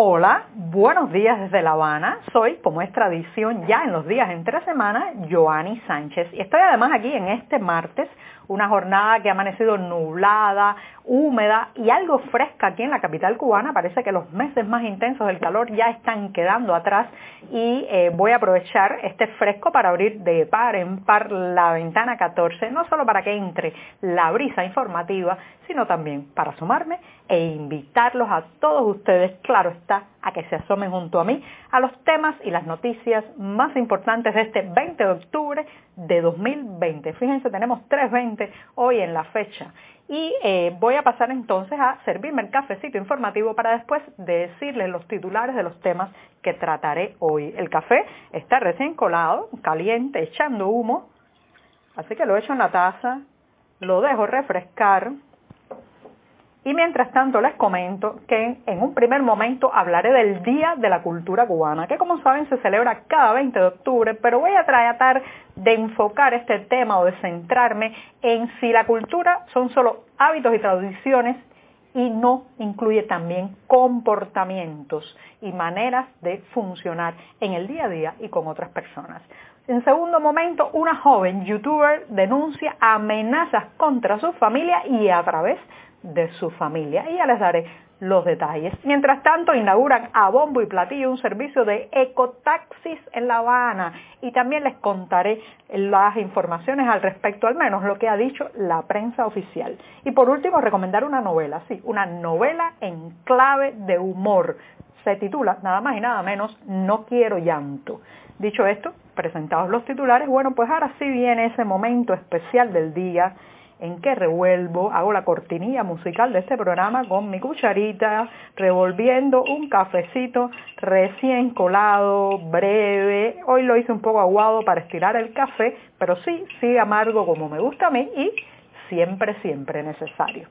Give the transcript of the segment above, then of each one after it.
Hola, buenos días desde La Habana. Soy, como es tradición ya en los días entre semana, Joanny Sánchez. Y estoy además aquí en este martes, una jornada que ha amanecido nublada, húmeda y algo fresca aquí en la capital cubana. Parece que los meses más intensos del calor ya están quedando atrás y eh, voy a aprovechar este fresco para abrir de par en par la ventana 14, no solo para que entre la brisa informativa, sino también para sumarme e invitarlos a todos ustedes, claro está, a que se asomen junto a mí a los temas y las noticias más importantes de este 20 de octubre de 2020. Fíjense, tenemos 3.20 hoy en la fecha y eh, voy a pasar entonces a servirme el cafecito informativo para después decirles los titulares de los temas que trataré hoy. El café está recién colado, caliente, echando humo, así que lo echo en la taza, lo dejo refrescar y mientras tanto les comento que en un primer momento hablaré del Día de la Cultura Cubana, que como saben se celebra cada 20 de octubre, pero voy a tratar de enfocar este tema o de centrarme en si la cultura son solo hábitos y tradiciones y no incluye también comportamientos y maneras de funcionar en el día a día y con otras personas. En segundo momento, una joven youtuber denuncia amenazas contra su familia y a través de su familia. Y ya les daré los detalles. Mientras tanto, inauguran a bombo y platillo un servicio de ecotaxis en La Habana y también les contaré las informaciones al respecto, al menos lo que ha dicho la prensa oficial. Y por último, recomendar una novela, sí, una novela en clave de humor. Se titula nada más y nada menos No quiero llanto. Dicho esto, presentados los titulares, bueno, pues ahora sí viene ese momento especial del día en que revuelvo, hago la cortinilla musical de este programa con mi cucharita, revolviendo un cafecito recién colado, breve. Hoy lo hice un poco aguado para estirar el café, pero sí, sí amargo como me gusta a mí y siempre, siempre necesario.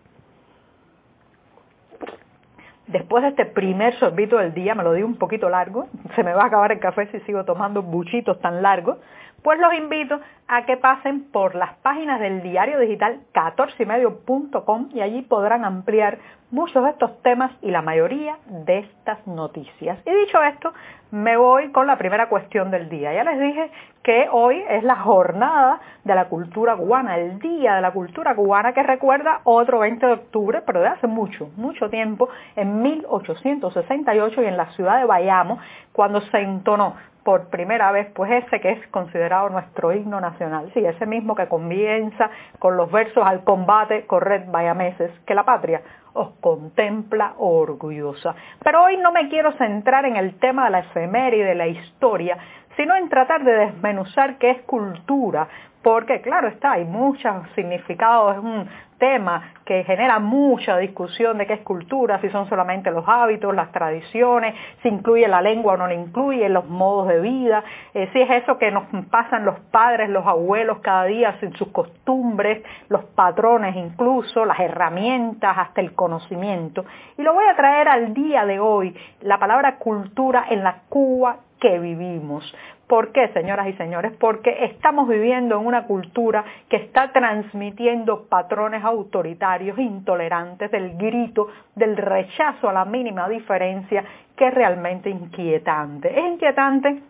Después de este primer sorbito del día, me lo di un poquito largo, se me va a acabar el café si sigo tomando buchitos tan largos, pues los invito a que pasen por las páginas del diario digital 14ymedio.com y allí podrán ampliar muchos de estos temas y la mayoría de estas noticias. Y dicho esto, me voy con la primera cuestión del día. Ya les dije que hoy es la jornada de la cultura cubana, el día de la cultura cubana que recuerda otro 20 de octubre, pero de hace mucho, mucho tiempo, en 1868 y en la ciudad de Bayamo, cuando se entonó por primera vez, pues ese que es considerado nuestro himno nacional, sí, ese mismo que comienza con los versos al combate, corred vayameses, que la patria os contempla orgullosa. Pero hoy no me quiero centrar en el tema de la efeméride, de la historia, sino en tratar de desmenuzar qué es cultura, porque claro está, hay muchos significados, es un tema que genera mucha discusión de qué es cultura, si son solamente los hábitos, las tradiciones, si incluye la lengua o no la incluye, los modos de vida, eh, si es eso que nos pasan los padres, los abuelos cada día, sin sus costumbres, los patrones incluso, las herramientas, hasta el conocimiento. Y lo voy a traer al día de hoy, la palabra cultura en la Cuba que vivimos. ¿Por qué, señoras y señores? Porque estamos viviendo en una cultura que está transmitiendo patrones autoritarios, intolerantes, del grito, del rechazo a la mínima diferencia, que es realmente inquietante. Es inquietante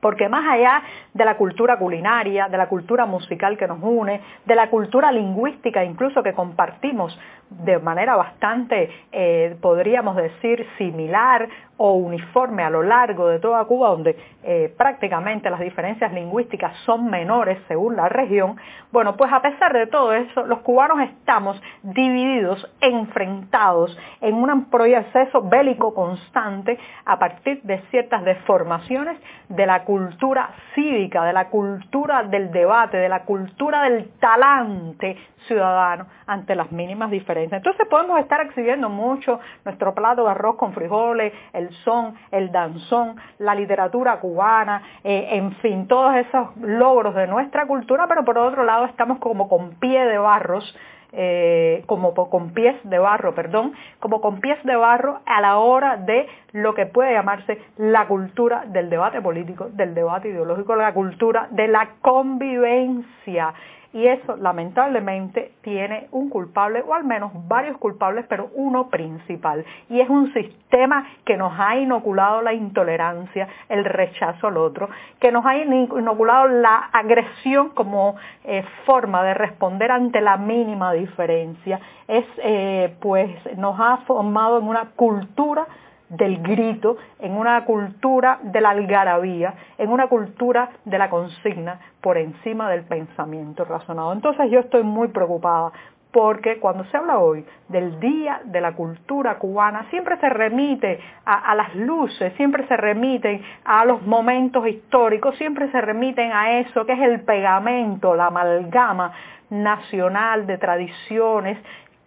porque más allá de la cultura culinaria, de la cultura musical que nos une, de la cultura lingüística incluso que compartimos de manera bastante, eh, podríamos decir, similar o uniforme a lo largo de toda Cuba, donde eh, prácticamente las diferencias lingüísticas son menores según la región, bueno, pues a pesar de todo eso, los cubanos estamos divididos, enfrentados en un proceso bélico constante a partir de ciertas deformaciones de la cultura cívica, de la cultura del debate, de la cultura del talante ciudadano ante las mínimas diferencias. Entonces podemos estar exhibiendo mucho nuestro plato de arroz con frijoles, el son, el danzón, la literatura cubana, eh, en fin, todos esos logros de nuestra cultura, pero por otro lado estamos como con pie de barros eh, como con pies de barro, perdón, como con pies de barro a la hora de lo que puede llamarse la cultura del debate político, del debate ideológico, la cultura de la convivencia y eso lamentablemente tiene un culpable o al menos varios culpables, pero uno principal. Y es un sistema que nos ha inoculado la intolerancia, el rechazo al otro, que nos ha inoculado la agresión como eh, forma de responder ante la mínima diferencia. Es, eh, pues, nos ha formado en una cultura del grito, en una cultura de la algarabía, en una cultura de la consigna por encima del pensamiento razonado. Entonces yo estoy muy preocupada porque cuando se habla hoy del Día de la Cultura Cubana, siempre se remite a, a, las luces, siempre se remiten a los momentos históricos, siempre se remiten a eso que es el pegamento, la amalgama nacional de tradiciones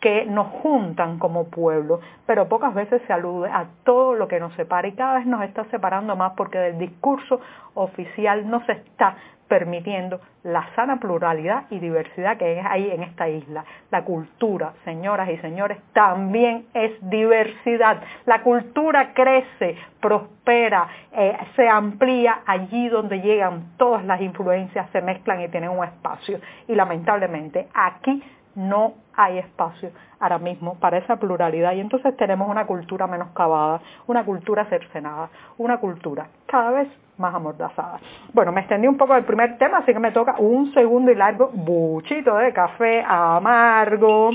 que nos juntan como pueblo, pero pocas veces se alude a todo lo que nos separa y cada vez nos está separando más porque del discurso oficial no se está permitiendo la sana pluralidad y diversidad que hay en esta isla. La cultura, señoras y señores, también es diversidad. La cultura crece, prospera, eh, se amplía allí donde llegan todas las influencias, se mezclan y tienen un espacio. Y lamentablemente aquí no hay espacio ahora mismo para esa pluralidad y entonces tenemos una cultura menoscabada, una cultura cercenada, una cultura cada vez más amordazada. Bueno, me extendí un poco del primer tema, así que me toca un segundo y largo buchito de café amargo.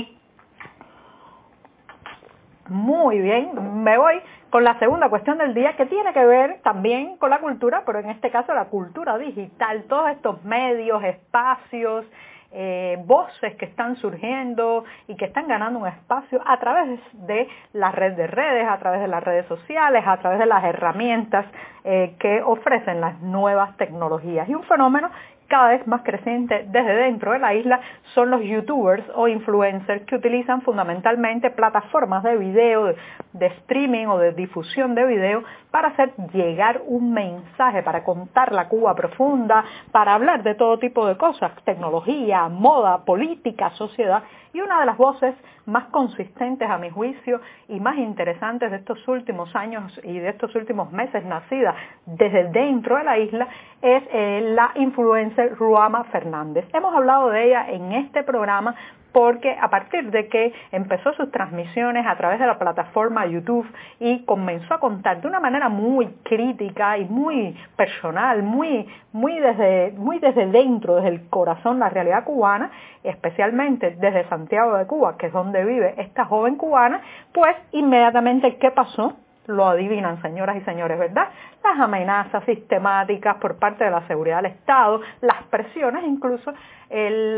Muy bien, me voy con la segunda cuestión del día que tiene que ver también con la cultura, pero en este caso la cultura digital, todos estos medios, espacios, eh, voces que están surgiendo y que están ganando un espacio a través de la red de redes, a través de las redes sociales, a través de las herramientas eh, que ofrecen las nuevas tecnologías. Y un fenómeno cada vez más creciente desde dentro de la isla son los youtubers o influencers que utilizan fundamentalmente plataformas de video, de, streaming o de difusión de video para hacer llegar un mensaje, para contar la Cuba profunda, para hablar de todo tipo de cosas, tecnología, moda, política, sociedad. Y una de las voces más consistentes a mi juicio y más interesantes de estos últimos años y de estos últimos meses nacida desde dentro de la isla es eh, la influencer Ruama Fernández. Hemos hablado de ella en este programa porque a partir de que empezó sus transmisiones a través de la plataforma YouTube y comenzó a contar de una manera muy crítica y muy personal, muy, muy, desde, muy desde dentro, desde el corazón, la realidad cubana, especialmente desde Santiago de Cuba, que es donde vive esta joven cubana, pues inmediatamente, ¿qué pasó? Lo adivinan, señoras y señores, ¿verdad? Las amenazas sistemáticas por parte de la seguridad del Estado, las presiones incluso eh,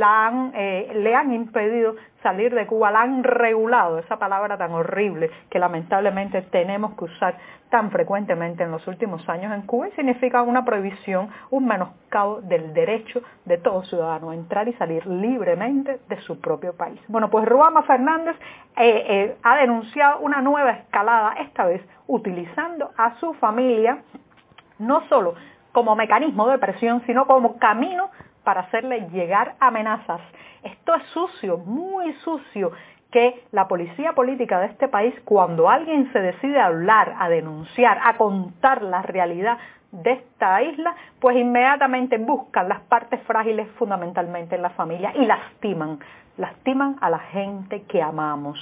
eh, le han impedido salir de Cuba, la han regulado, esa palabra tan horrible que lamentablemente tenemos que usar tan frecuentemente en los últimos años en Cuba y significa una prohibición, un menoscabo del derecho de todo ciudadano a entrar y salir libremente de su propio país. Bueno, pues Ruama Fernández eh, ha denunciado una nueva escalada, esta vez utilizando a su familia no solo como mecanismo de presión, sino como camino para hacerle llegar amenazas. Esto es sucio, muy sucio, que la policía política de este país, cuando alguien se decide a hablar, a denunciar, a contar la realidad de esta isla, pues inmediatamente buscan las partes frágiles fundamentalmente en la familia y lastiman, lastiman a la gente que amamos.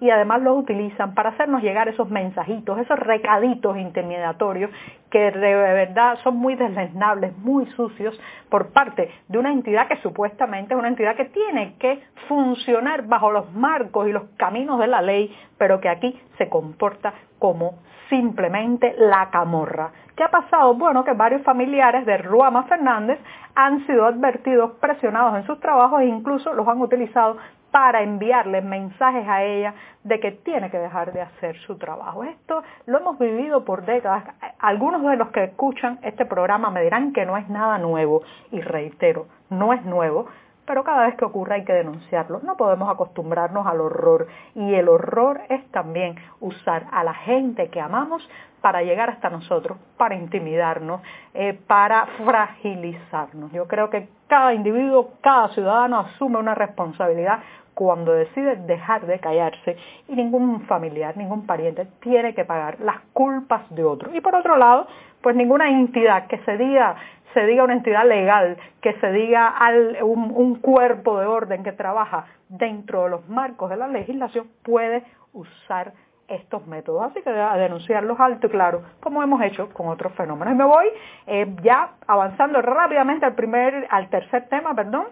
Y además lo utilizan para hacernos llegar esos mensajitos, esos recaditos intimidatorios que de verdad son muy desleznables, muy sucios por parte de una entidad que supuestamente es una entidad que tiene que funcionar bajo los marcos y los caminos de la ley, pero que aquí se comporta como simplemente la camorra. ¿Qué ha pasado? Bueno, que varios familiares de Ruama Fernández han sido advertidos, presionados en sus trabajos e incluso los han utilizado para enviarle mensajes a ella de que tiene que dejar de hacer su trabajo. Esto lo hemos vivido por décadas. Algunos de los que escuchan este programa me dirán que no es nada nuevo y reitero, no es nuevo, pero cada vez que ocurre hay que denunciarlo. No podemos acostumbrarnos al horror y el horror es también usar a la gente que amamos para llegar hasta nosotros, para intimidarnos, eh, para fragilizarnos. Yo creo que cada individuo, cada ciudadano asume una responsabilidad cuando decide dejar de callarse y ningún familiar, ningún pariente tiene que pagar las culpas de otro. Y por otro lado, pues ninguna entidad que se diga se diga una entidad legal, que se diga un, cuerpo de orden que trabaja dentro de los marcos de la legislación puede usar estos métodos. Así que denunciarlos alto y claro, como hemos hecho con otros fenómenos. Y me voy eh, ya avanzando rápidamente al primer, al tercer tema, perdón.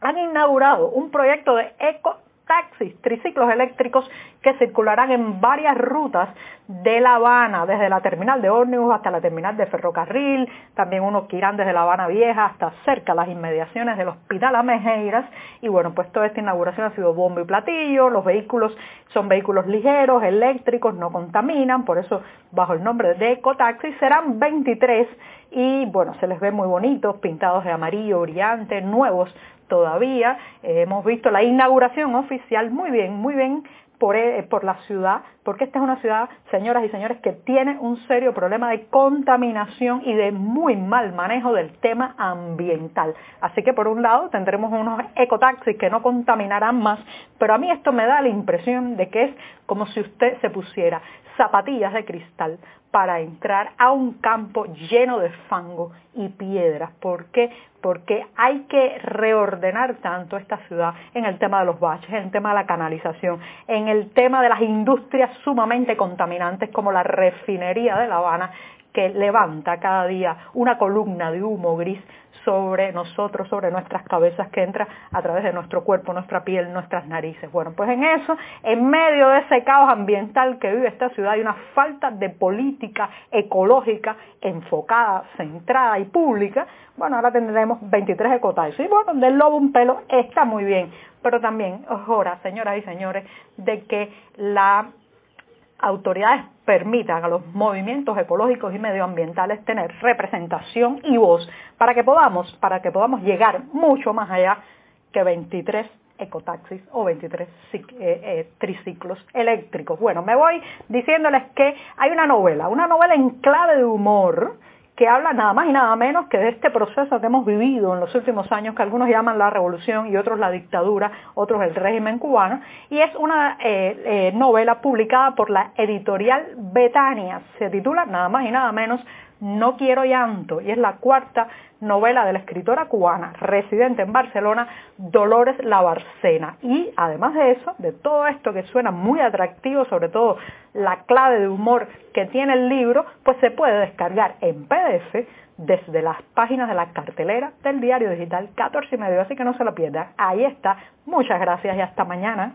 Han inaugurado un proyecto de eco taxis, triciclos eléctricos que circularán en varias rutas de La Habana, desde la terminal de ómnibus hasta la terminal de ferrocarril, también unos que irán desde La Habana Vieja hasta cerca las inmediaciones del Hospital Amejeiras, y bueno, pues toda esta inauguración ha sido bombo y platillo, los vehículos son vehículos ligeros, eléctricos, no contaminan, por eso bajo el nombre de Ecotaxi serán 23 y bueno, se les ve muy bonitos, pintados de amarillo brillante, nuevos todavía. Eh, hemos visto la inauguración oficial, muy bien, muy bien por, eh, por, la ciudad, porque esta es una ciudad, señoras y señores, que tiene un serio problema de contaminación y de muy mal manejo del tema ambiental. Así que por un lado tendremos unos ecotaxis que no contaminarán más, pero a mí esto me da la impresión de que es como si usted se pusiera zapatillas de cristal para entrar a un campo lleno de fango y piedras. ¿Por qué? Porque hay que reordenar tanto esta ciudad en el tema de los baches, en el tema de la canalización, en el tema de las industrias sumamente contaminantes como la refinería de La Habana, que levanta cada día una columna de humo gris sobre nosotros, sobre nuestras cabezas que entra a través de nuestro cuerpo, nuestra piel, nuestras narices. Bueno, pues en eso, en medio de ese caos ambiental que vive esta ciudad, hay una falta de política ecológica enfocada, centrada y pública. Bueno, ahora tendremos 23 ecotaxis. Y bueno, del lobo un pelo está muy bien, pero también es señoras y señores, de que las autoridades permitan a los movimientos ecológicos y medioambientales tener representación y voz para que podamos, para que podamos llegar mucho más allá que 23 ecotaxis o 23 eh, eh, triciclos eléctricos. Bueno, me voy diciéndoles que hay una novela, una novela en clave de humor, que habla nada más y nada menos que de este proceso que hemos vivido en los últimos años, que algunos llaman la revolución y otros la dictadura, otros el régimen cubano, y es una eh, eh, novela publicada por la editorial Betania, se titula nada más y nada menos no quiero llanto y es la cuarta novela de la escritora cubana residente en Barcelona, Dolores Labarcena. Y además de eso, de todo esto que suena muy atractivo, sobre todo la clave de humor que tiene el libro, pues se puede descargar en PDF desde las páginas de la cartelera del diario digital 14 y medio, así que no se lo pierdan. Ahí está. Muchas gracias y hasta mañana.